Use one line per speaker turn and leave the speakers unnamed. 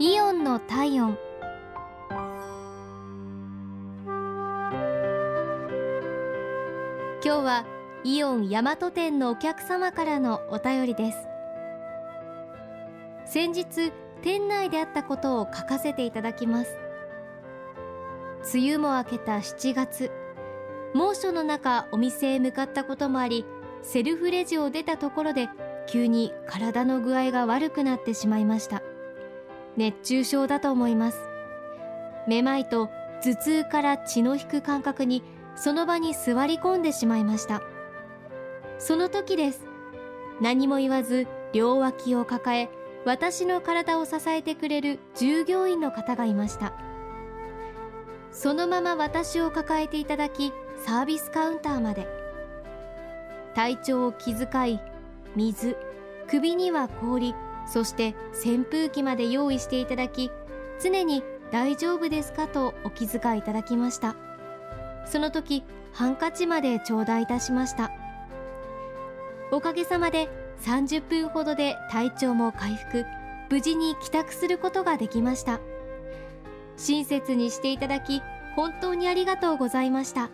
イオンの体温。今日はイオン大和店のお客様からのお便りです。先日店内であったことを書かせていただきます。梅雨も明けた7月。猛暑の中お店へ向かったこともありセルフレジを出たところで急に体の具合が悪くなってしまいました。熱中症だと思います。めまいと頭痛から血の引く感覚にその場に座り込んでしまいました。その時です。何も言わず両脇を抱え私の体を支えてくれる従業員の方がいました。そのまま私を抱えていただきサービスカウンターまで。体調を気遣い水首には氷そして扇風機まで用意していただき常に大丈夫ですかとお気遣いいただきました。その時ハンカチまで頂戴いたしました。おかげさまで30分ほどで体調も回復無事に帰宅することができました。親切にしていただき本当にありがとうございました。